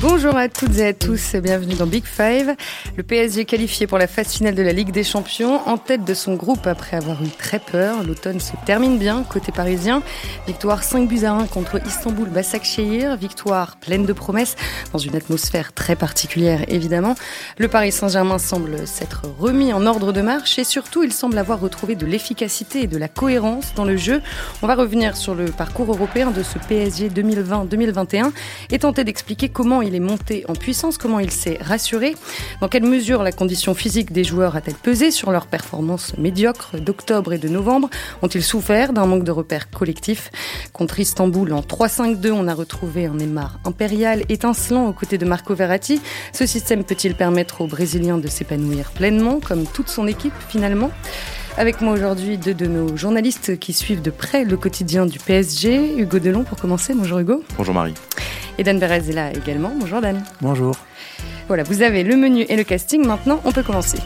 Bonjour à toutes et à tous, bienvenue dans Big Five. Le PSG qualifié pour la phase finale de la Ligue des Champions, en tête de son groupe après avoir eu très peur. L'automne se termine bien côté parisien. Victoire 5 buts à 1 contre Istanbul Basaksehir, victoire pleine de promesses dans une atmosphère très particulière évidemment. Le Paris Saint-Germain semble s'être remis en ordre de marche et surtout il semble avoir retrouvé de l'efficacité et de la cohérence dans le jeu. On va revenir sur le parcours européen de ce PSG 2020-2021 et tenter d'expliquer comment il est monté en puissance, comment il s'est rassuré, dans quelle mesure la condition physique des joueurs a-t-elle pesé sur leurs performances médiocres d'octobre et de novembre, ont-ils souffert d'un manque de repères collectifs? Contre Istanbul en 3-5-2, on a retrouvé un Neymar impérial, étincelant aux côtés de Marco Verratti. Ce système peut-il permettre aux Brésiliens de s'épanouir pleinement, comme toute son équipe finalement? Avec moi aujourd'hui deux de nos journalistes qui suivent de près le quotidien du PSG. Hugo Delon pour commencer. Bonjour Hugo. Bonjour Marie. Et Dan Perez est là également. Bonjour Dan. Bonjour. Voilà, vous avez le menu et le casting. Maintenant, on peut commencer.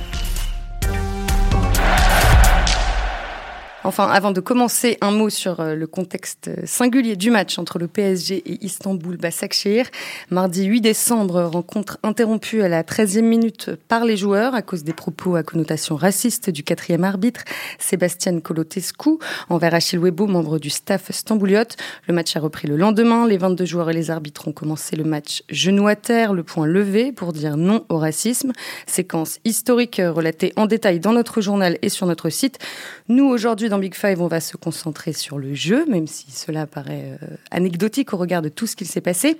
Enfin, avant de commencer, un mot sur euh, le contexte singulier du match entre le PSG et Istanbul Basaksehir. Mardi 8 décembre, rencontre interrompue à la 13e minute par les joueurs à cause des propos à connotation raciste du quatrième arbitre, Sébastien Kolotescu, envers Achille Webo, membre du staff stambouliote. Le match a repris le lendemain. Les 22 joueurs et les arbitres ont commencé le match genou à terre, le point levé pour dire non au racisme. Séquence historique relatée en détail dans notre journal et sur notre site. Nous, aujourd'hui, dans Big Five, on va se concentrer sur le jeu, même si cela paraît euh, anecdotique au regard de tout ce qu'il s'est passé.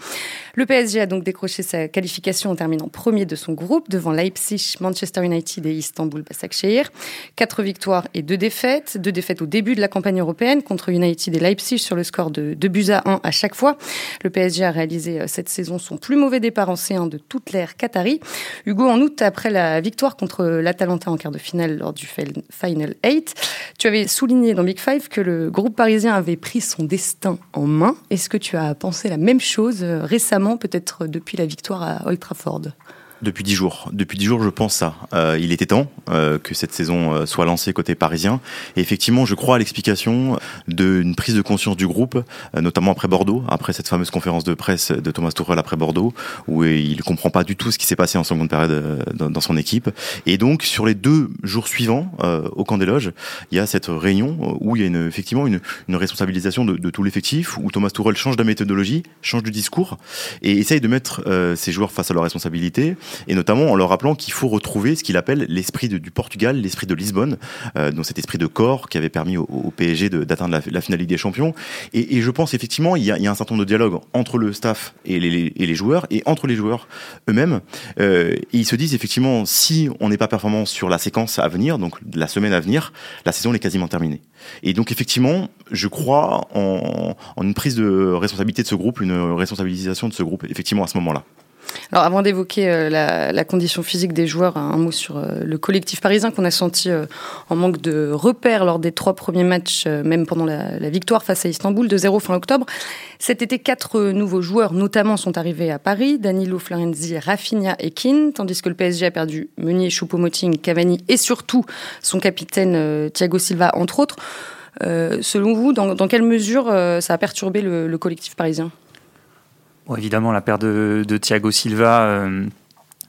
Le PSG a donc décroché sa qualification en terminant premier de son groupe devant Leipzig, Manchester United et Istanbul Basaksehir. Quatre victoires et deux défaites. Deux défaites au début de la campagne européenne contre United et Leipzig sur le score de 2 buts à 1 à chaque fois. Le PSG a réalisé euh, cette saison son plus mauvais départ en C1 de toute l'ère qatari. Hugo, en août, après la victoire contre l'Atalanta en quart de finale lors du Final 8, tu avais souligné dans Big Five que le groupe parisien avait pris son destin en main. Est-ce que tu as pensé la même chose euh, récemment, peut-être depuis la victoire à Old Trafford? Depuis dix jours. Depuis dix jours, je pense ça. Euh, il était temps euh, que cette saison euh, soit lancée côté parisien. Et effectivement, je crois à l'explication d'une prise de conscience du groupe, euh, notamment après Bordeaux, après cette fameuse conférence de presse de Thomas Tuchel après Bordeaux, où il ne comprend pas du tout ce qui s'est passé en seconde période euh, dans, dans, son équipe. Et donc, sur les deux jours suivants, euh, au camp des loges, il y a cette réunion où il y a une, effectivement une, une responsabilisation de, de tout l'effectif, où Thomas Tuchel change de méthodologie, change du discours, et essaye de mettre ses joueurs face à leurs responsabilités et notamment en leur rappelant qu'il faut retrouver ce qu'il appelle l'esprit du Portugal, l'esprit de Lisbonne, euh, donc cet esprit de corps qui avait permis au, PSG d'atteindre la, la, finale des Champions. Et, je pense effectivement il y, a, un certain nombre de dialogues entre le staff et les, joueurs et entre les joueurs eux-mêmes. Euh, et ils se disent effectivement si on n'est pas performant sur la séquence à venir, donc la semaine à venir, la saison est quasiment terminée. Et donc effectivement, je crois en une prise de responsabilité de ce groupe, une responsabilisation de ce groupe effectivement à ce moment-là. Alors avant d'évoquer euh, la, la, condition physique des joueurs, un mot sur euh, le collectif parisien qu'on a senti euh, en manque de repères lors des trois premiers matchs, même pendant la, victoire face à Istanbul de 0 fin octobre. Cet été, quatre nouveaux joueurs notamment sont arrivés à Paris, Danilo Florenzi, Rafinha et Keane, tandis que le PSG a perdu Meunier, Choupo-Moting, Cavani et surtout son capitaine Thiago Silva, entre autres. Selon vous, dans, dans quelle mesure ça a perturbé le, le collectif parisien? Évidemment, la perte de, Thiago Silva, euh,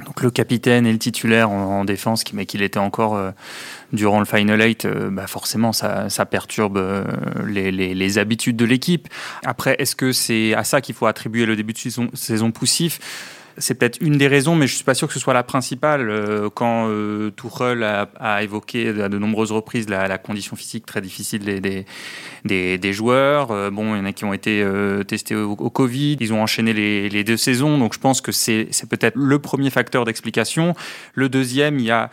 donc le capitaine et le titulaire en, en défense, mais qu'il était encore euh, durant le Final 8, euh, bah forcément, ça, ça perturbe euh, les, les, les, habitudes de l'équipe. Après, est-ce que c'est à ça qu'il faut attribuer le début de saison, saison poussif? C'est peut-être une des raisons, mais je suis pas sûr que ce soit la principale. Euh, quand euh, Tuchel a, évoqué à de nombreuses reprises la, condition physique très difficile des, joueurs, euh, bon, il y en a qui ont été euh, testés au, au, Covid, ils ont enchaîné les, les, deux saisons, donc je pense que c'est peut-être le premier facteur d'explication. Le deuxième, il y a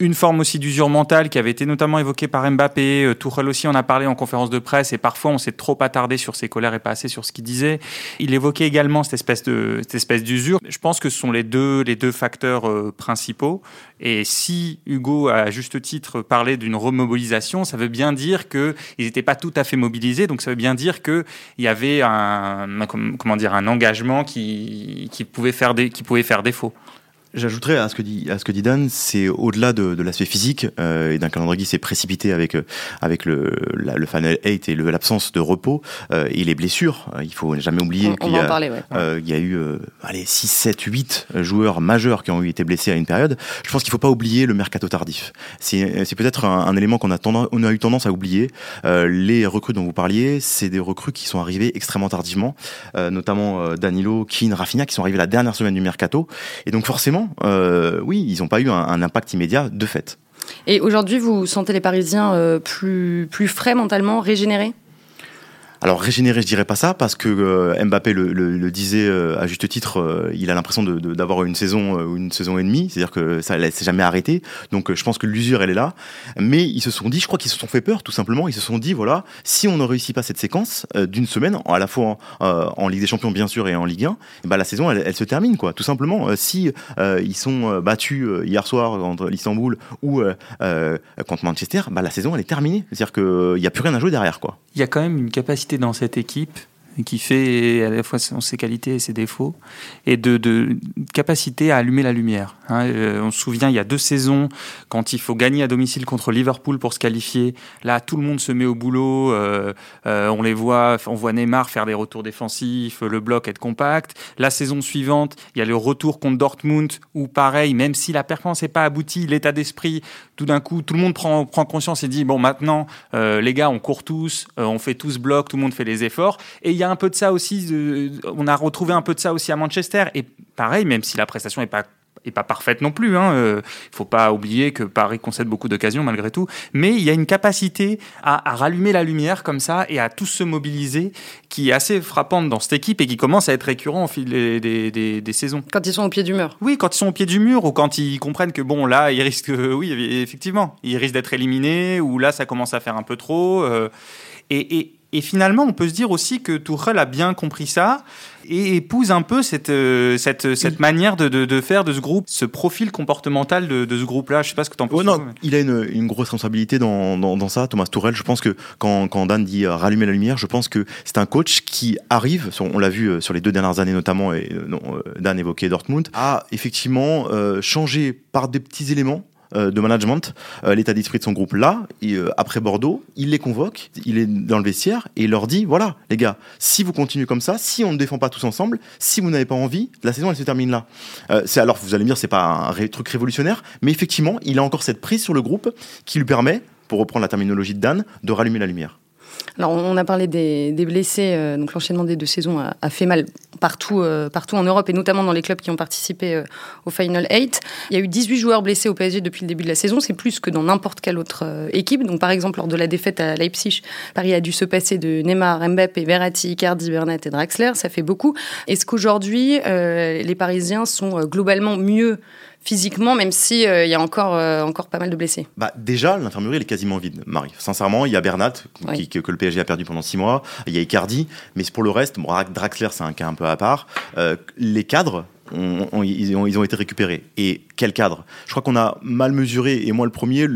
une forme aussi d'usure mentale qui avait été notamment évoquée par Mbappé. Euh, Tourelle aussi en a parlé en conférence de presse et parfois on s'est trop attardé sur ses colères et pas assez sur ce qu'il disait. Il évoquait également cette espèce de cette espèce d'usure. Je pense que ce sont les deux les deux facteurs euh, principaux. Et si Hugo a à juste titre parlé d'une remobilisation, ça veut bien dire que ils n'étaient pas tout à fait mobilisés. Donc ça veut bien dire que il y avait un comment dire un engagement qui qui pouvait faire des qui pouvait faire défaut. J'ajouterais à ce que dit à ce que dit Dan, c'est au-delà de, de l'aspect physique euh, et d'un calendrier qui s'est précipité avec euh, avec le la, le final 8 et l'absence de repos euh, et les blessures. Euh, il faut jamais oublier qu'il y, a, parler, ouais. euh, il y a eu euh, allez 6 7 8 joueurs majeurs qui ont été blessés à une période. Je pense qu'il faut pas oublier le mercato tardif. C'est c'est peut-être un, un, élément qu'on a tendance on a eu tendance à oublier. les recrues dont vous parliez, c'est des recrues qui sont arrivées extrêmement tardivement, notamment Danilo, Keane, Rafinha qui sont arrivés la dernière semaine du mercato et donc forcément euh, oui, ils n'ont pas eu un, impact immédiat de fait. Et aujourd'hui, vous sentez les Parisiens euh, plus frais mentalement, régénérés? Alors régénérer, je dirais pas ça parce que euh, Mbappé le, disait euh, à juste titre, euh, il a l'impression d'avoir une saison ou une saison et demie, c'est-à-dire que ça s'est jamais arrêté. Donc je pense que l'usure elle est là, mais ils se sont dit, je crois qu'ils se sont fait peur tout simplement. Ils se sont dit voilà, si on ne réussit pas cette séquence d'une semaine, à la fois en, Ligue des Champions bien sûr et en Ligue 1, bah la saison elle, se termine quoi, tout simplement. si ils sont battus hier soir contre l'Istanbul ou contre Manchester, bah la saison elle est terminée. C'est-à-dire qu'il n'y a plus rien à jouer derrière quoi. Il y a quand même une capacité dans cette équipe qui fait à la fois ses qualités et ses défauts, et de, capacité à allumer la lumière. Hein. Euh, on se souvient, il y a deux saisons, quand il faut gagner à domicile contre Liverpool pour se qualifier, là, tout le monde se met au boulot, euh, euh, on les voit, on voit Neymar faire des retours défensifs, le bloc être compact. La saison suivante, il y a le retour contre Dortmund, où pareil, même si la performance n'est pas aboutie, l'état d'esprit, tout d'un coup, tout le monde prend, prend conscience et dit, bon, maintenant, les gars, on court tous, on fait tous bloc, tout le monde fait les efforts, et il y a un peu de ça aussi. De, on a retrouvé un peu de ça aussi à Manchester. Et pareil, même si la prestation n'est pas et pas parfaite non plus. Il hein. euh, faut pas oublier que Paris concède beaucoup d'occasions malgré tout. Mais il y a une capacité à, à, rallumer la lumière comme ça et à tous se mobiliser qui est assez frappante dans cette équipe et qui commence à être récurrent au fil des, des, des, des saisons. Quand ils sont au pied du mur. Oui, quand ils sont au pied du mur ou quand ils comprennent que bon là, ils risquent, oui, effectivement, ils risquent d'être éliminés ou là, ça commence à faire un peu trop. Euh, et, et et finalement, on peut se dire aussi que Tourelle a bien compris ça et épouse un peu cette, euh, cette, cette manière de, de, de, faire de ce groupe, ce profil comportemental de, de ce groupe-là. Je sais pas ce que tu en penses. Oh non, mais... il a une, une, grosse responsabilité dans, dans, dans, ça, Thomas Tourelle. Je pense que quand, quand Dan dit euh, rallumer la lumière, je pense que c'est un coach qui arrive, on l'a vu euh, sur les deux dernières années notamment, et non, Dan évoquait Dortmund, à effectivement euh, changer par des petits éléments de management, euh, l'état d'esprit de son groupe là, et, euh, après Bordeaux, il les convoque, il est dans le vestiaire et il leur dit voilà, les gars, si vous continuez comme ça, si on ne défend pas tous ensemble, si vous n'avez pas envie, la saison elle se termine là. Euh, c'est alors vous allez me dire c'est pas un truc révolutionnaire, mais effectivement, il a encore cette prise sur le groupe qui lui permet, pour reprendre la terminologie de Dan, de rallumer la lumière. Alors, on a parlé des, blessés, euh, donc l'enchaînement des deux saisons a, fait mal partout, euh, partout en Europe et notamment dans les clubs qui ont participé euh, au Final 8. Il y a eu 18 joueurs blessés au PSG depuis le début de la saison, c'est plus que dans n'importe quelle autre équipe. Donc, par exemple, lors de la défaite à Leipzig, Paris a dû se passer de Neymar, Mbappé, Verratti, Icardi, Bernat et Draxler, ça fait beaucoup. Est-ce qu'aujourd'hui, les Parisiens sont globalement mieux physiquement, même s'il il euh, y a encore, euh, encore pas mal de blessés bah, Déjà, l'infirmerie, elle est quasiment vide, Marie. Sincèrement, il y a Bernat, oui. qui, que, que, le PSG a perdu pendant six mois. Il y a Icardi. Mais pour le reste, bon, Draxler, c'est un cas un peu à part. Euh, les cadres, on, on, ils, ont, ils, ont, été récupérés. Et quel cadre? Je crois qu'on a mal mesuré, et moi le premier,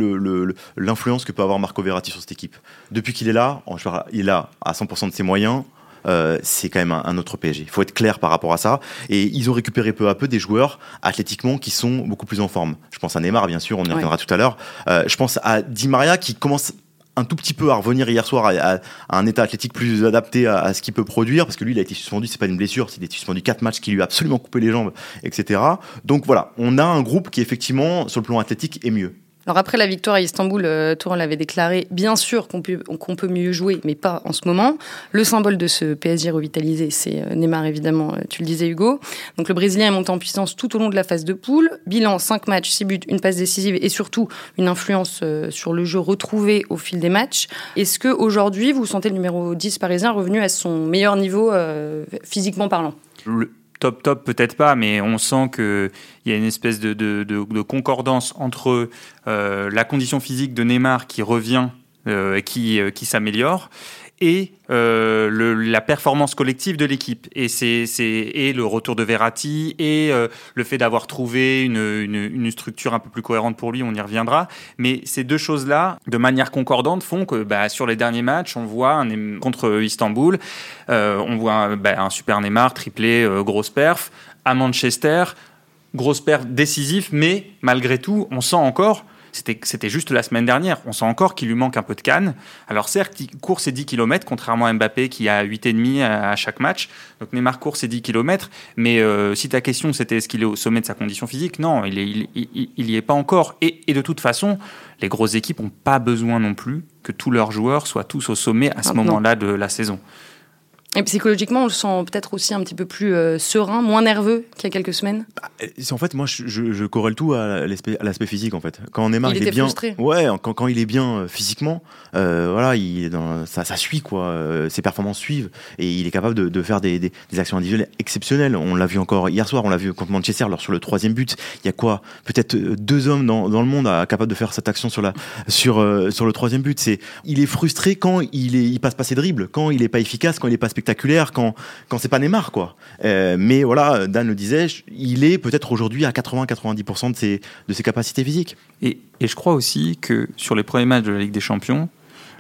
l'influence que peut avoir Marco Verratti sur cette équipe. Depuis qu'il est là, il est là à 100% de ses moyens. Euh, c'est quand même un, un, autre PSG. Il faut être clair par rapport à ça. Et ils ont récupéré peu à peu des joueurs athlétiquement qui sont beaucoup plus en forme. Je pense à Neymar, bien sûr, on y reviendra ouais. tout à l'heure. Euh, je pense à Di Maria qui commence un tout petit peu à revenir hier soir à, à, à un état athlétique plus adapté à, à ce qu'il peut produire parce que lui il a été suspendu c'est pas une blessure c'est suspendu quatre matchs qui lui a absolument coupé les jambes etc donc voilà on a un groupe qui effectivement sur le plan athlétique est mieux alors après la victoire à Istanbul, euh, Tourelle avait déclaré bien sûr qu'on peut, mieux jouer, mais pas en ce moment. Le symbole de ce PSG revitalisé, c'est euh, Neymar évidemment, euh, tu le disais Hugo. Donc le Brésilien est monté en puissance tout au long de la phase de poule. Bilan 5 matchs, 6 buts, une passe décisive et surtout une influence euh, sur le jeu retrouvée au fil des matchs. Est-ce que aujourd'hui vous sentez le numéro 10 parisien revenu à son meilleur niveau physiquement parlant? Top top peut-être pas, mais on sent qu'il y a une espèce de, concordance entre euh, la condition physique de Neymar qui revient euh, et qui, euh, qui s'améliore et euh, la performance collective de l'équipe. Et et le retour de Verratti et euh, le fait d'avoir trouvé une, structure un peu plus cohérente pour lui on y reviendra. Mais ces deux choses là de manière concordante font que bah, sur les derniers matchs on voit un, contre Istanbul euh, on voit bah, un super Neymar triplé grosse perf. À Manchester grosse perte décisive, mais malgré tout, on sent encore c'était juste la semaine dernière. On sent encore qu'il lui manque un peu de canne. Alors certes, il court ses 10 km, contrairement à Mbappé qui a 8,5 à, à chaque match. Donc Neymar court ses 10 km. Mais euh, si ta question c'était est-ce qu'il est au sommet de sa condition physique Non, il, est, il, y est pas encore. Et, et, de toute façon, les grosses équipes n'ont pas besoin non plus que tous leurs joueurs soient tous au sommet à ce ah, moment-là de la saison. Et psychologiquement, on le sent peut-être aussi un petit peu plus euh, serein, moins nerveux qu'il y a quelques semaines. Bah, en fait, moi, je, je, corrèle tout à l'aspect physique. En fait, quand Neymar il, il est bien, frustré. ouais, quand, quand, il est bien euh, physiquement, euh, voilà, il dans, ça, ça suit quoi. ses performances suivent et il est capable de, de faire des, des, des, actions individuelles exceptionnelles. On l'a vu encore hier soir, on l'a vu contre Manchester. Alors sur le troisième but, il y a quoi? Peut-être deux hommes dans, dans, le monde capables de faire cette action sur la sur sur le troisième but. C'est il est frustré quand il est il passe pas ses dribbles, quand il est pas efficace, quand il est pas spectaculaire, quand quand c'est pas Neymar, quoi. Euh, mais voilà, Dan le disait, il est peut-être aujourd'hui à 80-90% de ses, de ses capacités physiques. Et, et je crois aussi que sur les premiers matchs de la Ligue des Champions,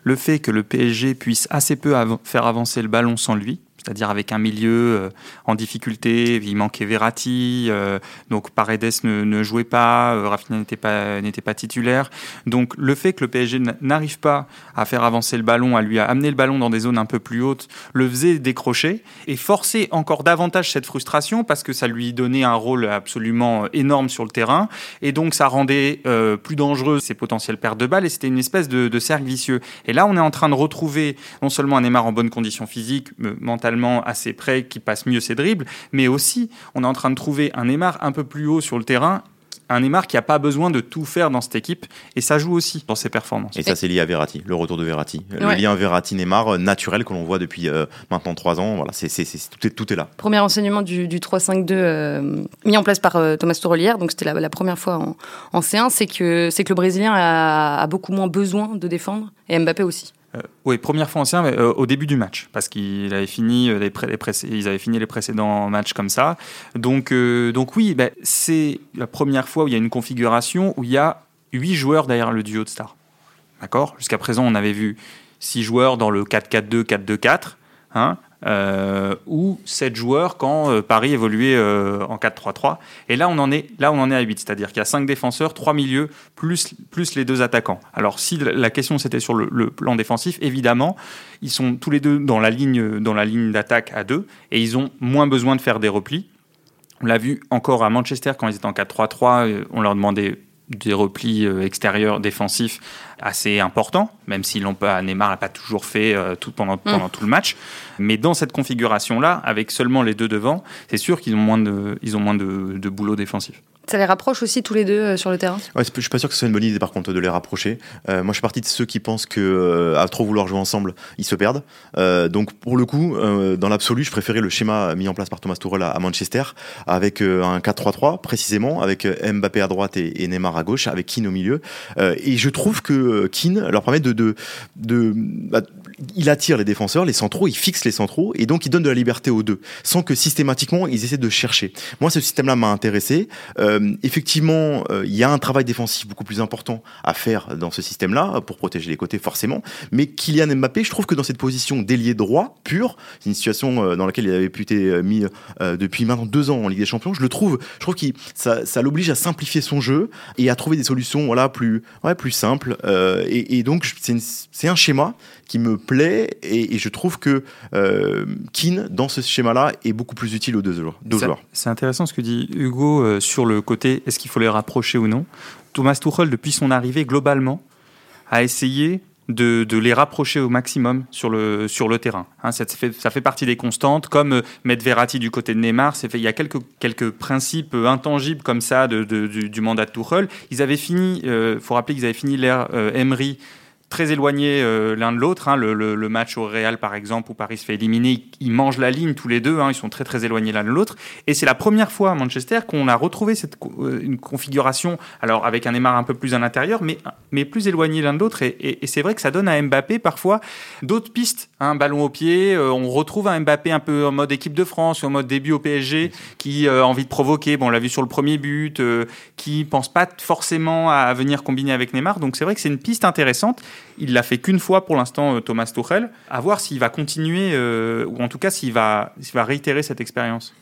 le fait que le PSG puisse assez peu faire avancer le ballon sans lui, c'est-à-dire avec un milieu euh, en difficulté. Il manquait Verratti, euh, donc Paredes ne, jouait pas, euh, Rafinha n'était pas, n'était pas titulaire. Donc le fait que le PSG n'arrive pas à faire avancer le ballon, à lui amener le ballon dans des zones un peu plus hautes, le faisait décrocher et forcer encore davantage cette frustration parce que ça lui donnait un rôle absolument énorme sur le terrain et donc ça rendait plus dangereux ses potentielles pertes de balles et c'était une espèce de, cercle vicieux. Et là, on est en train de retrouver non seulement un Neymar en bonne condition physique, mentalement, assez près, qui passe mieux ses dribbles, mais aussi on est en train de trouver un Neymar un peu plus haut sur le terrain un Neymar qui n'a pas besoin de tout faire dans cette équipe et ça joue aussi dans ses performances. Et ça c'est lié à Verratti, le retour de Verratti, le lien Verratti-Neymar euh, naturel que l'on voit depuis euh, maintenant trois ans. Voilà, c'est, tout, est, tout est là. Premier enseignement du, 3-5-2 euh, mis en place par Thomas Tuchel hier, donc c'était la, première fois en, en C1, c'est que c'est que le Brésilien a, a beaucoup moins besoin de défendre et Mbappé aussi. Euh, oui, première fois ancien, euh, au début du match, parce qu'il avait fini euh, les, ils avaient fini les précédents matchs comme ça. Donc, donc oui, ben, c'est la première fois où il y a une configuration où il y a huit joueurs derrière le duo de stars. D'accord? Jusqu'à présent, on avait vu six joueurs dans le 4-4-2, 4-2-4. Hein euh, ou 7 joueurs quand euh, Paris évoluait euh, en 4-3-3. Et là on, en est, là, on en est à 8, c'est-à-dire qu'il y a 5 défenseurs, 3 milieux, plus, plus les deux attaquants. Alors, si la question c'était sur le, plan défensif, évidemment, ils sont tous les deux dans la ligne, dans la ligne d'attaque à 2 et ils ont moins besoin de faire des replis. On l'a vu encore à Manchester quand ils étaient en 4-3-3, on leur demandait des replis extérieurs défensifs assez importants, même s'ils l'ont pas, Neymar n'a pas toujours fait tout, pendant, mm. pendant tout le match. Mais dans cette configuration-là, avec seulement les deux devant, c'est sûr qu'ils ont moins de, ils ont moins de, de boulot défensif. Ça les rapproche aussi tous les deux euh, sur le terrain? Ouais, Je suis pas sûr que ce soit une bonne idée par contre de les rapprocher. Euh, moi je suis parti de ceux qui pensent que euh, à trop vouloir jouer ensemble, ils se perdent. donc pour le coup, dans l'absolu, je préférais le schéma mis en place par Thomas Tuchel à, Manchester avec un 4-3-3 précisément, avec Mbappé à droite et, Neymar à gauche, avec Keane au milieu. et je trouve que Keane leur permet de, de, de bah, il attire les défenseurs, les centraux, il fixe les centraux et donc il donne de la liberté aux deux, sans que systématiquement ils essaient de chercher. Moi, ce système-là m'a intéressé. Euh, effectivement, euh, il y a un travail défensif beaucoup plus important à faire dans ce système-là pour protéger les côtés forcément. Mais Kylian Mbappé, je trouve que dans cette position d'ailier droit pur, c'est une situation euh, dans laquelle il avait pu être mis depuis maintenant deux ans en Ligue des Champions. Je le trouve, je trouve que ça, ça l'oblige à simplifier son jeu et à trouver des solutions voilà plus ouais, plus simples. Et, et, donc c'est un schéma qui me plaît et, je trouve que euh, Keane, dans ce schéma-là, est beaucoup plus utile aux deux joueurs. C'est intéressant ce que dit Hugo euh, sur le côté est-ce qu'il faut les rapprocher ou non. Thomas Tuchel, depuis son arrivée, globalement, a essayé de, les rapprocher au maximum sur le, sur le terrain. Hein, ça, fait, ça, fait, partie des constantes, comme euh, mettre Verratti du côté de Neymar. Fait, il y a quelques, quelques principes intangibles comme ça de, du, mandat de Tuchel. Ils avaient fini, il euh, faut rappeler qu'ils avaient fini l'ère Emery très éloignés euh, l'un de l'autre. Hein. Le, le, match au Real, par exemple, où Paris se fait éliminer, ils, mangent la ligne tous les deux. Hein. Ils sont très très éloignés l'un de l'autre. Et c'est la première fois à Manchester qu'on a retrouvé cette euh, une configuration, alors avec un Neymar un peu plus à l'intérieur, mais mais plus éloigné l'un de l'autre. Et, et, c'est vrai que ça donne à Mbappé parfois d'autres pistes. Un ballon au pied, euh, on retrouve un Mbappé un peu en mode équipe de France, en mode début au PSG, qui a envie de provoquer. Bon, on l'a vu sur le premier but, qui pense pas forcément à venir combiner avec Neymar. Donc c'est vrai que c'est une piste intéressante. Il l'a fait qu'une fois pour l'instant, euh, Thomas Tuchel. À voir s'il va continuer, euh, ou en tout cas s'il va, va réitérer cette expérience.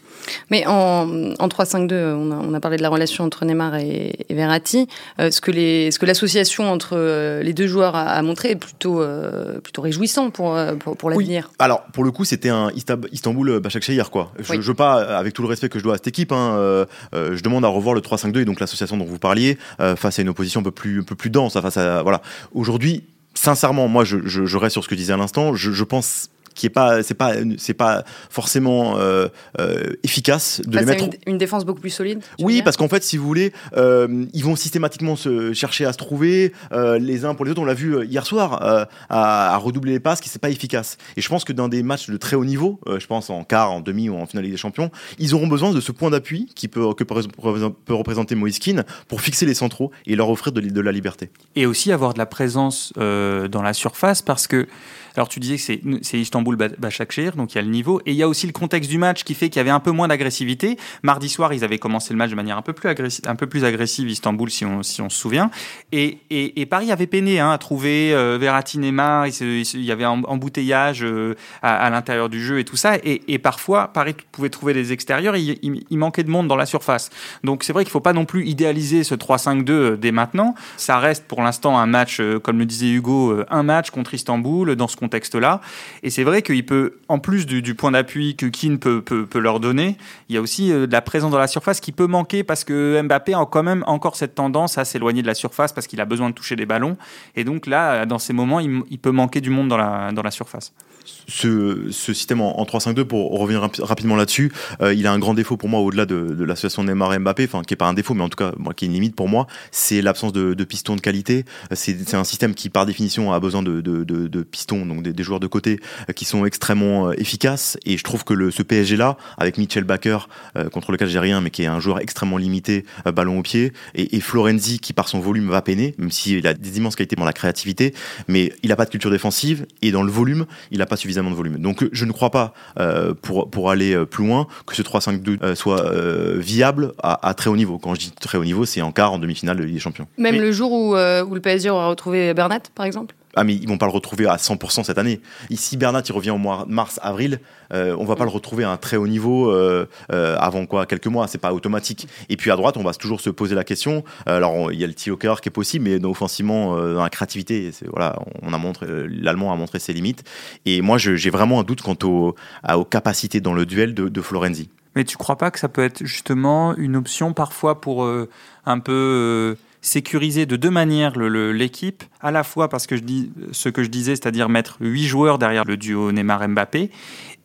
Mais en, 3-5-2, on a, parlé de la relation entre Neymar et, Verratti. Euh, ce que, l'association entre euh, les deux joueurs a, montré est plutôt, euh, plutôt réjouissant pour, pour, l'avenir. Alors, pour le coup, c'était un Istanbul Başakşehir, quoi. Je, ne veux pas, avec tout le respect que je dois à cette équipe, hein, je demande à revoir le 3-5-2 et donc l'association dont vous parliez face à une opposition un peu plus, un peu plus dense. Face à, voilà. Aujourd'hui, sincèrement, moi, je, je, reste sur ce que je disais à l'instant. Je, je pense qui est pas c'est pas c'est pas forcément euh, euh, efficace de les mettre une, défense beaucoup plus solide oui parce qu'en fait si vous voulez euh, ils vont systématiquement se chercher à se trouver les uns pour les autres. On l'a vu hier soir à, redoubler les passes qui c'est pas efficace. Et je pense que dans des matchs de très haut niveau je pense en quart en demi ou en finale des champions ils auront besoin de ce point d'appui qui peut que peut représenter Moïse pour fixer les centraux et leur offrir de, de la liberté. Et aussi avoir de la présence dans la surface parce que alors tu disais que c'est Istanbul Başakşehir, donc il y a le niveau, et il y a aussi le contexte du match qui fait qu'il y avait un peu moins d'agressivité. Mardi soir, ils avaient commencé le match de manière un peu plus agressive, un peu plus agressive Istanbul, si on, si on se souvient. Et, et, Paris avait peiné hein, à trouver euh, Verratti, Neymar, il, y avait embouteillage euh, à, l'intérieur du jeu et tout ça. Et, parfois, Paris pouvait trouver des extérieurs, il, manquait de monde dans la surface. Donc c'est vrai qu'il ne faut pas non plus idéaliser ce 3-5-2 euh, dès maintenant. Ça reste pour l'instant un match, comme le disait Hugo, un match contre Istanbul dans ce contexte-là. Et c'est vrai qu'il peut, en plus du, point d'appui que Keane peut, leur donner, il y a aussi euh, de la présence dans la surface qui peut manquer parce que Mbappé a quand même encore cette tendance à s'éloigner de la surface parce qu'il a besoin de toucher des ballons. Et donc là, dans ces moments, il, peut manquer du monde dans la, dans la surface ce, système en, 3-5-2, pour revenir rapidement là-dessus, euh, il a un grand défaut pour moi au-delà de, de l'association Neymar et Mbappé, enfin qui est pas un défaut, mais en tout cas qui est une limite pour moi, c'est l'absence de, pistons de qualité. C'est un système qui par définition a besoin de, pistons, donc des, joueurs de côté euh, qui sont extrêmement euh, efficaces. Et je trouve que le, ce PSG là, avec Mitchell Baker contre lequel j'ai rien, mais qui est un joueur extrêmement limité, ballon au pied, et, et, Florenzi qui par son volume va peiner, même s'il a des immenses qualités dans la créativité, mais il a pas de culture défensive et dans le volume, il a pas suffisamment de volume. Donc je ne crois pas, euh, pour, pour aller euh, plus loin, que ce 3-5-2 euh, soit viable à, très haut niveau. Quand je dis très haut niveau, c'est en quart, en demi-finale de Ligue des Champions. Même le jour où, où le PSG aura retrouvé Bernat, par exemple? Ah mais ils vont pas le retrouver à 100% cette année. Ici Bernat il revient au mois mars avril, euh, on va pas le retrouver à un très haut niveau euh, euh, avant quoi quelques mois, c'est pas automatique. Et puis à droite on va toujours se poser la question. Alors il y a le Tioker qui est possible, mais offensivement dans la créativité, voilà, on a montré l'allemand a montré ses limites. Et moi j'ai vraiment un doute quant aux, aux capacités dans le duel de, de Florenzi. Mais tu crois pas que ça peut être justement une option parfois pour un peu sécuriser de deux manières l'équipe, à la fois parce que je dis ce que je disais, c'est-à-dire mettre huit joueurs derrière le duo Neymar-Mbappé,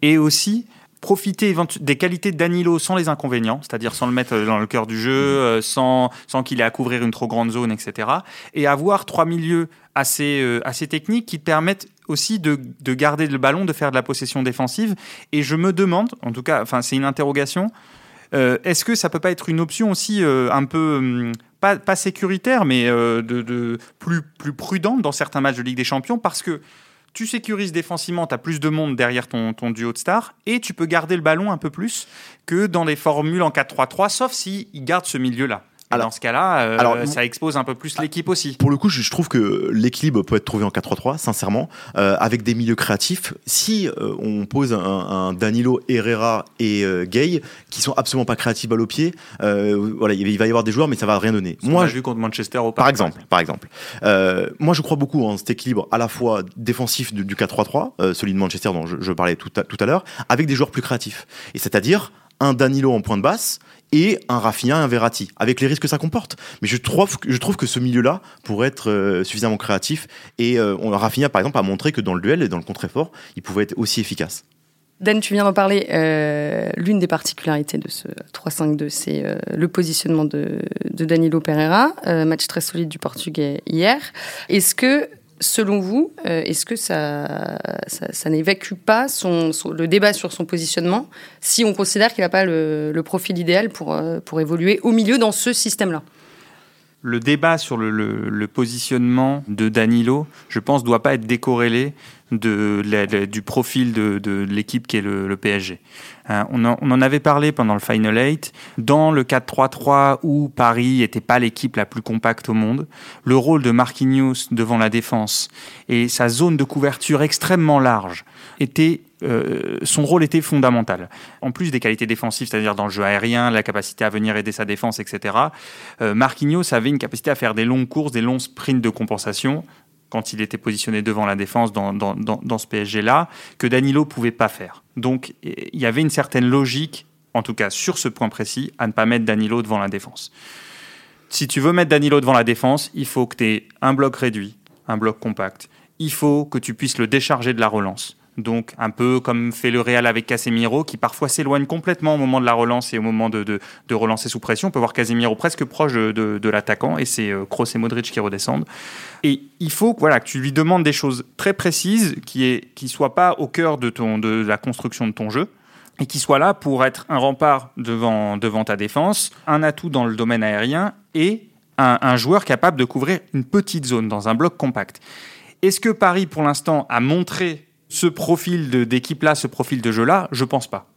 et aussi profiter des qualités de Danilo sans les inconvénients, c'est-à-dire sans le mettre dans le cœur du jeu, euh, sans, sans qu'il ait à couvrir une trop grande zone, etc. Et avoir trois milieux assez, euh, assez techniques qui permettent aussi de, de, garder le ballon, de faire de la possession défensive. Et je me demande, en tout cas, enfin c'est une interrogation, euh, est-ce que ça peut pas être une option aussi un peu pas, sécuritaire, mais euh, de, plus, plus prudente dans certains matchs de Ligue des Champions parce que tu sécurises défensivement, tu as plus de monde derrière ton, duo de stars et tu peux garder le ballon un peu plus que dans les formules en 4-3-3, sauf s'il garde ce milieu-là. Alors, dans ce cas-là, euh, ça expose un peu plus l'équipe aussi. Pour le coup, je, trouve que l'équilibre peut être trouvé en 4-3-3, sincèrement, euh, avec des milieux créatifs. Si euh, on pose un, Danilo, Herrera et Gay, qui sont absolument pas créatifs à l'au pied, voilà, il va y avoir des joueurs, mais ça va rien donner. moi, j'ai vu contre Manchester au par exemple, par exemple. moi, je crois beaucoup en cet équilibre à la fois défensif du, 4-3-3, celui de Manchester dont je, parlais tout à, tout à l'heure, avec des joueurs plus créatifs. Et c'est-à-dire un Danilo en point de basse et un Rafinha un Verratti, avec les risques que ça comporte. Mais je trouve, que ce milieu-là pourrait être euh, suffisamment créatif. Et euh, par exemple, a montré que dans le duel et dans le contre-effort, il pouvait être aussi efficace. Dan, tu viens d'en parler. Euh, l'une des particularités de ce 3-5-2, c'est le positionnement de Danilo Pereira. match très solide du Portugais hier. Est-ce que Selon vous, euh, est-ce que ça, n'évacue pas le débat sur son positionnement si on considère qu'il n'a pas le, profil idéal pour, euh, pour évoluer au milieu dans ce système-là? Le débat sur le, positionnement de Danilo, je pense, doit pas être décorrélé de, du profil de, l'équipe qui est le, PSG. Hein, on, en, avait parlé pendant le Final 8. Dans le 4-3-3 où Paris n'était pas l'équipe la plus compacte au monde, le rôle de Marquinhos devant la défense et sa zone de couverture extrêmement large était euh, son rôle était fondamental. En plus des qualités défensives, c'est-à-dire dans le jeu aérien, la capacité à venir aider sa défense, etc., euh, Marquinhos avait une capacité à faire des longues courses, des longs sprints de compensation quand il était positionné devant la défense dans, ce PSG-là, que Danilo pouvait pas faire. Donc il y avait une certaine logique, en tout cas sur ce point précis, à ne pas mettre Danilo devant la défense. Si tu veux mettre Danilo devant la défense, il faut que tu aies un bloc réduit, un bloc compact. Il faut que tu puisses le décharger de la relance. Donc un peu comme fait le Real avec Casemiro, qui parfois s'éloigne complètement au moment de la relance et au moment de, relancer sous pression. On peut voir Casemiro presque proche de, l'attaquant, et c'est euh, Kroos et Modric qui redescendent. Et il faut voilà, que tu lui demandes des choses très précises, qui ne soient pas au cœur de, ton, de la construction de ton jeu, et qui soient là pour être un rempart devant, devant ta défense, un atout dans le domaine aérien, et un joueur capable de couvrir une petite zone dans un bloc compact. Est-ce que Paris, pour l'instant, a montré ce profil d'équipe-là, ce profil de jeu-là, je pense pas.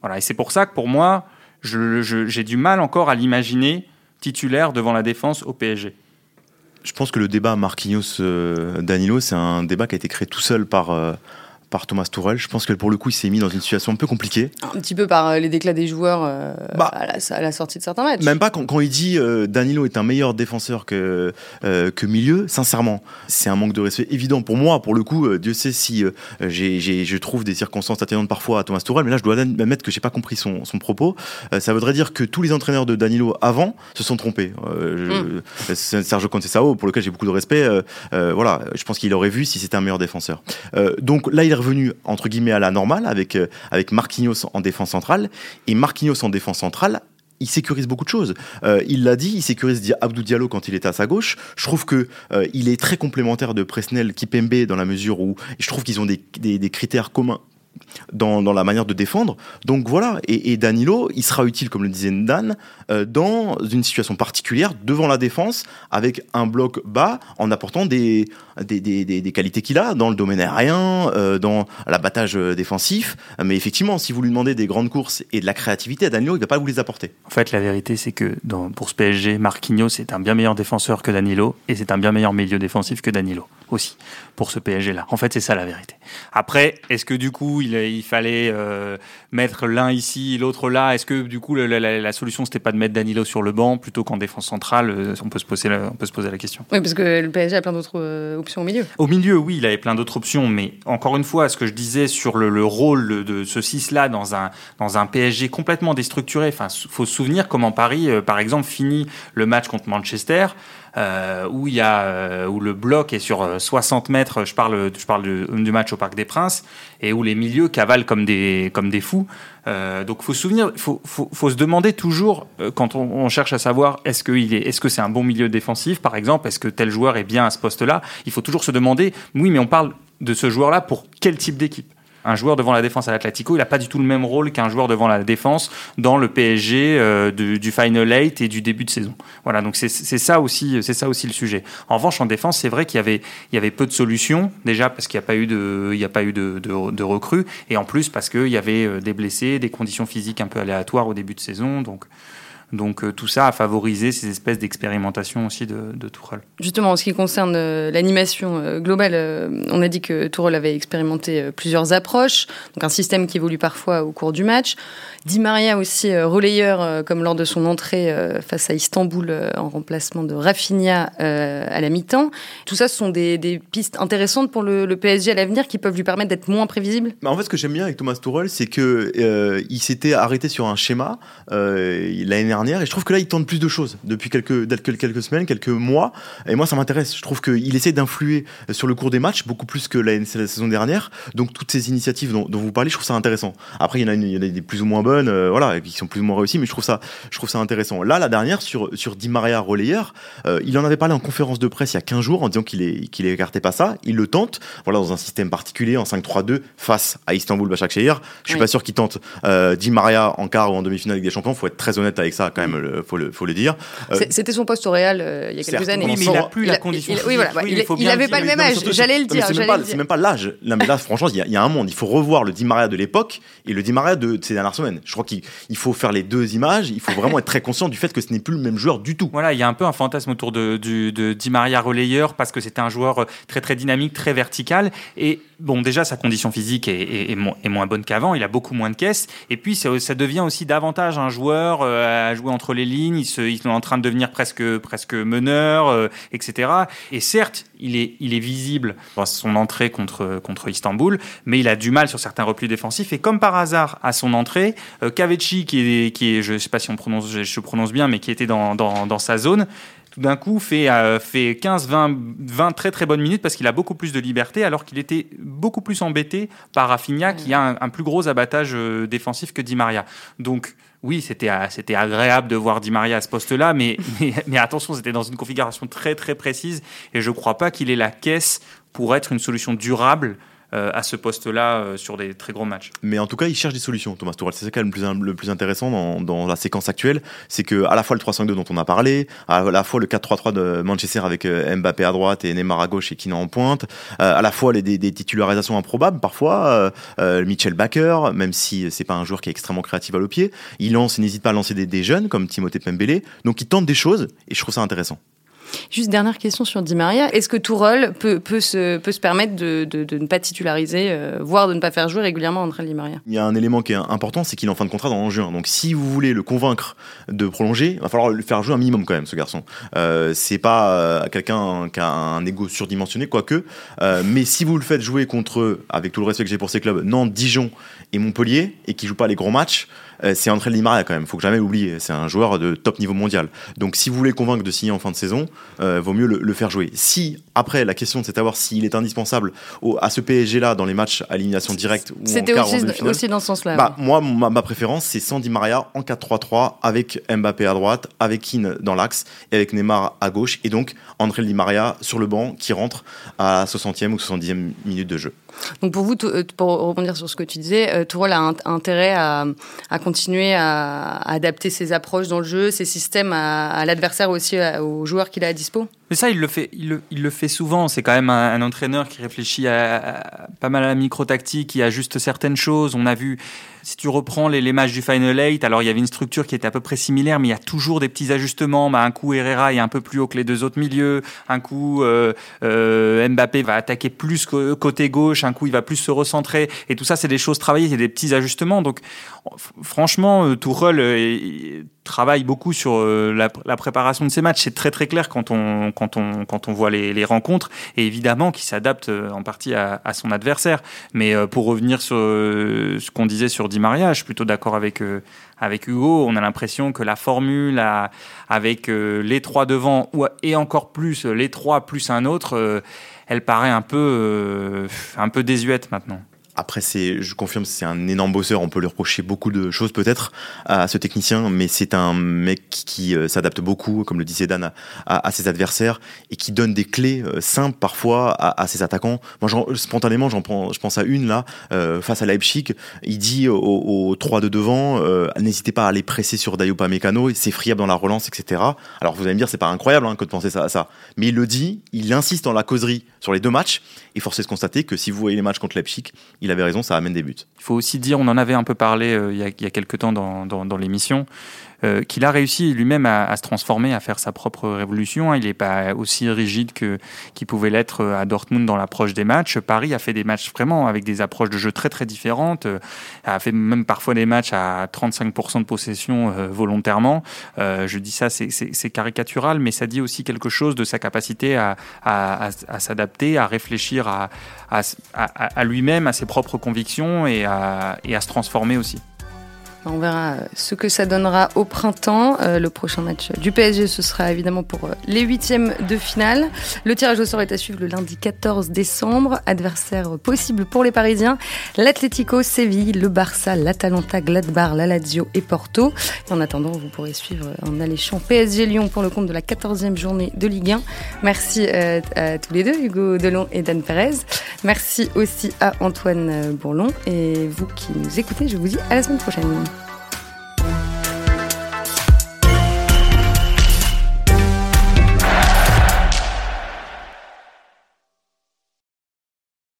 Voilà, et c'est pour ça que pour moi, j'ai du mal encore à l'imaginer titulaire devant la défense au PSG. Je pense que le débat Marquinhos-Danilo, euh, c'est un débat qui a été créé tout seul par, euh, par Thomas Tourel. Je pense que pour le coup, il s'est mis dans une situation un peu compliquée. Un petit peu par euh, les déclats des joueurs euh, bah, à, la, sortie de certains matchs. Même pas quand, quand il dit euh, Danilo est un meilleur défenseur que, que milieu, sincèrement, c'est un manque de respect évident pour moi. Pour le coup, Dieu sait si je trouve des circonstances atténuantes parfois à Thomas Tourel, mais là, je dois admettre que j'ai pas compris son, son propos. ça voudrait dire que tous les entraîneurs de Danilo avant se sont trompés. Mm. Sergio Conceição, pour lequel j'ai beaucoup de respect, voilà, je pense qu'il aurait vu si c'était un meilleur défenseur. donc là, il revenu entre guillemets à la normale avec, euh, avec Marquinhos en défense centrale. Et Marquinhos en défense centrale, il sécurise beaucoup de choses. Euh, il l'a dit, il sécurise Abdou Diallo quand il est à sa gauche. Je trouve que euh, il est très complémentaire de Presnel Kipembe dans la mesure où je trouve qu'ils ont des, des, critères communs dans, la manière de défendre. Donc voilà, et, Danilo, il sera utile, comme le disait Dan, euh, dans une situation particulière, devant la défense, avec un bloc bas, en apportant des, des, des, des qualités qu'il a dans le domaine aérien, euh, dans l'abattage défensif. Mais effectivement, si vous lui demandez des grandes courses et de la créativité à Danilo, il ne va pas vous les apporter. En fait, la vérité, c'est que pour ce PSG, Marquinhos est un bien meilleur défenseur que Danilo, et c'est un bien meilleur milieu défensif que Danilo aussi, pour ce PSG-là. En fait, c'est ça la vérité. Après, est-ce que du coup, il, il fallait euh, mettre l'un ici, l'autre là? Est-ce que du coup, la, la, la solution, c'était pas de mettre Danilo sur le banc plutôt qu'en défense centrale? Euh, on peut, se poser la, on peut se poser la question. Oui, parce que le PSG a plein d'autres euh, options au milieu. Au milieu, oui, il avait plein d'autres options, mais encore une fois, ce que je disais sur le, le rôle de ce 6-là dans un, dans un PSG complètement déstructuré, enfin, faut se souvenir comment Paris, par exemple, finit le match contre Manchester. Euh, où il y a euh, où le bloc est sur 60 euh, mètres. Je parle, je parle du, match au Parc des Princes et où les milieux cavalent comme des comme des fous. donc faut se souvenir, faut, faut, faut se demander toujours quand on, cherche à savoir est-ce que il est est-ce que c'est un bon milieu défensif par exemple, est-ce que tel joueur est bien à ce poste-là. Il faut toujours se demander oui, mais on parle de ce joueur-là pour quel type d'équipe? Un joueur devant la défense à l'Atlético, il n'a pas du tout le même rôle qu'un joueur devant la défense dans le PSG euh, du, Final 8 et du début de saison. Voilà, donc c'est ça aussi, ça aussi le sujet. En revanche, en défense, c'est vrai qu'il y avait, y avait peu de solutions déjà parce qu'il n'y a pas eu de, il y a pas eu de, recrues et en plus parce qu'il y avait euh, des blessés, des conditions physiques un peu aléatoires au début de saison, donc. Donc euh, tout ça a favorisé ces espèces d'expérimentations aussi de, de Tourelle. Justement, en ce qui concerne euh, l'animation euh, globale, on a dit que Tourelle avait expérimenté plusieurs approches, donc un système qui évolue parfois au cours du match. Di Maria aussi relayeur, comme lors de son entrée face à Istanbul en remplacement de Rafinha à la mi-temps. Tout ça, ce sont des, des pistes intéressantes pour le, PSG à l'avenir qui peuvent lui permettre d'être moins prévisible? Bah en fait, ce que j'aime bien avec Thomas Tourelle, c'est que il s'était arrêté sur un schéma l'année dernière et je trouve que là il tente plus de choses depuis quelques, quelques semaines, quelques mois et moi ça m'intéresse. Je trouve qu'il essaie d'influer sur le cours des matchs beaucoup plus que la, saison dernière. Donc toutes ces initiatives dont, vous parlez, je trouve ça intéressant. Après il y en a, il y en a des plus ou moins bonnes, euh, voilà, qui sont plus ou moins réussies, mais je trouve ça, je trouve ça intéressant. Là la dernière sur sur Di Maria relayeur, euh, il en avait parlé en conférence de presse il y a 15 jours en disant qu'il qu'il écartait pas ça. Il le tente, voilà dans un système particulier en 5-3-2 face à Istanbul Başakşehir. Je suis pas sûr qu'il tente euh, Di Maria en quart ou en demi-finale avec des champions. Faut être très honnête avec ça quand même, le, faut, le, faut le dire. Euh, c'était son poste au Real euh, il y a quelques années. Oui, mais il n'a plus la condition. oui, voilà, il n'avait pas le même âge, j'allais le dire. C'est même pas l'âge. Là, mais là, franchement, il y, a un monde. Il faut revoir le Di Maria de l'époque et le Di Maria de ces dernières semaines. Je crois qu'il faut faire les deux images. Il faut vraiment être très conscient du fait que ce n'est plus le même joueur du tout. Voilà, il y a un peu un fantasme autour de, de Di Maria relayeur parce que c'était un joueur très très dynamique, très vertical. Et bon, déjà, sa condition physique est, moins bonne qu'avant. Il a beaucoup moins de caisses. Et puis, ça, devient aussi davantage un joueur à jouer entre les lignes. Il, se, est en train de devenir presque, meneur, etc. Et certes, il est, visible dans son entrée contre, Istanbul, mais il a du mal sur certains replis défensifs. Et comme par hasard, à son entrée, euh, qui est, qui est, je sais pas si on prononce, je prononce bien, mais qui était dans, dans sa zone, tout d'un coup fait, euh, fait 15, 20, 20 très très bonnes minutes parce qu'il a beaucoup plus de liberté alors qu'il était beaucoup plus embêté par Rafinha qui a un, plus gros abattage euh, défensif que Di Maria. Donc oui, c'était c'était agréable de voir Di Maria à ce poste-là, mais, mais, mais, attention, c'était dans une configuration très très précise et je ne crois pas qu'il ait la caisse pour être une solution durable euh, à ce poste-là euh, sur des très gros matchs. Mais en tout cas, il cherche des solutions, Thomas Tuchel. C'est ça quand même le plus, le plus intéressant dans, dans, la séquence actuelle, c'est que à la fois le 3-5-2 dont on a parlé, à la fois le 4-3-3 de Manchester avec euh, Mbappé à droite et Neymar à gauche et Kina en pointe, à la fois les, des, des, titularisations improbables parfois, euh, Mitchell Baker, même si c'est pas un joueur qui est extrêmement créatif à le pied, il lance, n'hésite pas à lancer des, des jeunes comme Timothée Pembele, donc il tente des choses et je trouve ça intéressant. Juste dernière question sur Di Maria. Est-ce que Tourol peut, peut, se, peut se permettre de, de, ne pas titulariser, euh, voire de ne pas faire jouer régulièrement André Di Maria? Il y a un élément qui est important, c'est qu'il est en fin de contrat dans juin. Donc si vous voulez le convaincre de prolonger, il va falloir le faire jouer un minimum quand même, ce garçon. Euh, c'est pas euh, quelqu'un qui a un ego surdimensionné, quoique. Euh, mais si vous le faites jouer contre, avec tout le respect que j'ai pour ces clubs, Nantes, Dijon et Montpellier, et qui joue pas les gros matchs, c'est André Di Maria quand même. Faut que jamais l'oublier. C'est un joueur de top niveau mondial. Donc si vous voulez convaincre de signer en fin de saison, euh, vaut mieux le, faire jouer. Si après la question c'est de savoir s'il est indispensable à ce PSG là dans les matchs à élimination directe ou en quart aussi, aussi dans ce sens-là. Bah, moi ma, préférence c'est Sandy Maria en 4-3-3 avec Mbappé à droite, avec Keane dans l'axe et avec Neymar à gauche et donc André Di Maria sur le banc qui rentre à 60e ou 70e minute de jeu. Donc pour vous, euh, pour rebondir sur ce que tu disais, euh, Tourelle a intérêt à, continuer à, adapter ses approches dans le jeu, ses systèmes à, l'adversaire aussi, aux joueurs qu'il a à dispo? Mais ça, il le fait, il le, fait souvent. C'est quand même un, entraîneur qui réfléchit à, pas mal à la micro-tactique, qui ajuste certaines choses. On a vu, si tu reprends les, les, matchs du Final Eight, alors il y avait une structure qui était à peu près similaire, mais il y a toujours des petits ajustements. Bah, un coup, Herrera est un peu plus haut que les deux autres milieux. Un coup, euh, euh, Mbappé va attaquer plus côté gauche. Un coup, il va plus se recentrer. Et tout ça, c'est des choses travaillées, c'est des petits ajustements. Donc, franchement, euh, Tourelle travaille beaucoup sur la, la préparation de ces matchs. C'est très très clair quand on quand on, quand on voit les, rencontres, et évidemment qu'il s'adapte euh, en partie à, son adversaire. Mais euh, pour revenir sur euh, ce qu'on disait sur Di Maria, je suis plutôt d'accord avec, avec Hugo. On a l'impression que la formule avec les trois devant, et encore plus les trois plus un autre, elle paraît un peu, un peu désuète maintenant. Après, c'est, je confirme, c'est un énorme bosseur. On peut lui reprocher beaucoup de choses peut-être à ce technicien, mais c'est un mec qui euh, s'adapte beaucoup, comme le disait Dan, à, ses adversaires et qui donne des clés euh, simples parfois à, ses attaquants. Moi, spontanément, j'en je pense à une là euh, face à Leipzig. Il dit aux, trois de devant, n'hésitez pas à aller presser sur Dayopa Mécano, c'est friable dans la relance, etc. Alors vous allez me dire, c'est pas incroyable hein, que de penser ça à ça, mais il le dit, il insiste dans la causerie sur les deux matchs. Et force est de constater que si vous voyez les matchs contre Leipzig, avait raison, ça amène des buts. Il faut aussi dire, on en avait un peu parlé euh, il, y a, il, quelques temps dans, dans l'émission, euh, qu'il a réussi lui-même à, se transformer, à faire sa propre révolution. Il n'est pas aussi rigide que qu'il pouvait l'être euh, à Dortmund dans l'approche des matchs. Paris a fait des matchs vraiment avec des approches de jeu très très différentes. Euh, a fait même parfois des matchs à 35% de possession volontairement. je dis ça, c'est caricatural, mais ça dit aussi quelque chose de sa capacité à, à, s'adapter, à réfléchir à, à lui-même, à ses propres convictions et et à se transformer aussi. On verra ce que ça donnera au printemps. Euh, le prochain match du PSG, ce sera évidemment pour euh, les huitièmes de finale. Le tirage au sort est à suivre le lundi 14 décembre. Adversaire possible pour les Parisiens l'Atlético, Séville, le Barça, l'Atalanta, Gladbach, la Lazio et Porto. En attendant, vous pourrez suivre en alléchant PSG Lyon pour le compte de la 14e journée de Ligue 1. Merci euh, à tous les deux, Hugo Delon et Dan Perez. Merci aussi à Antoine Bourlon. Et vous qui nous écoutez, je vous dis à la semaine prochaine.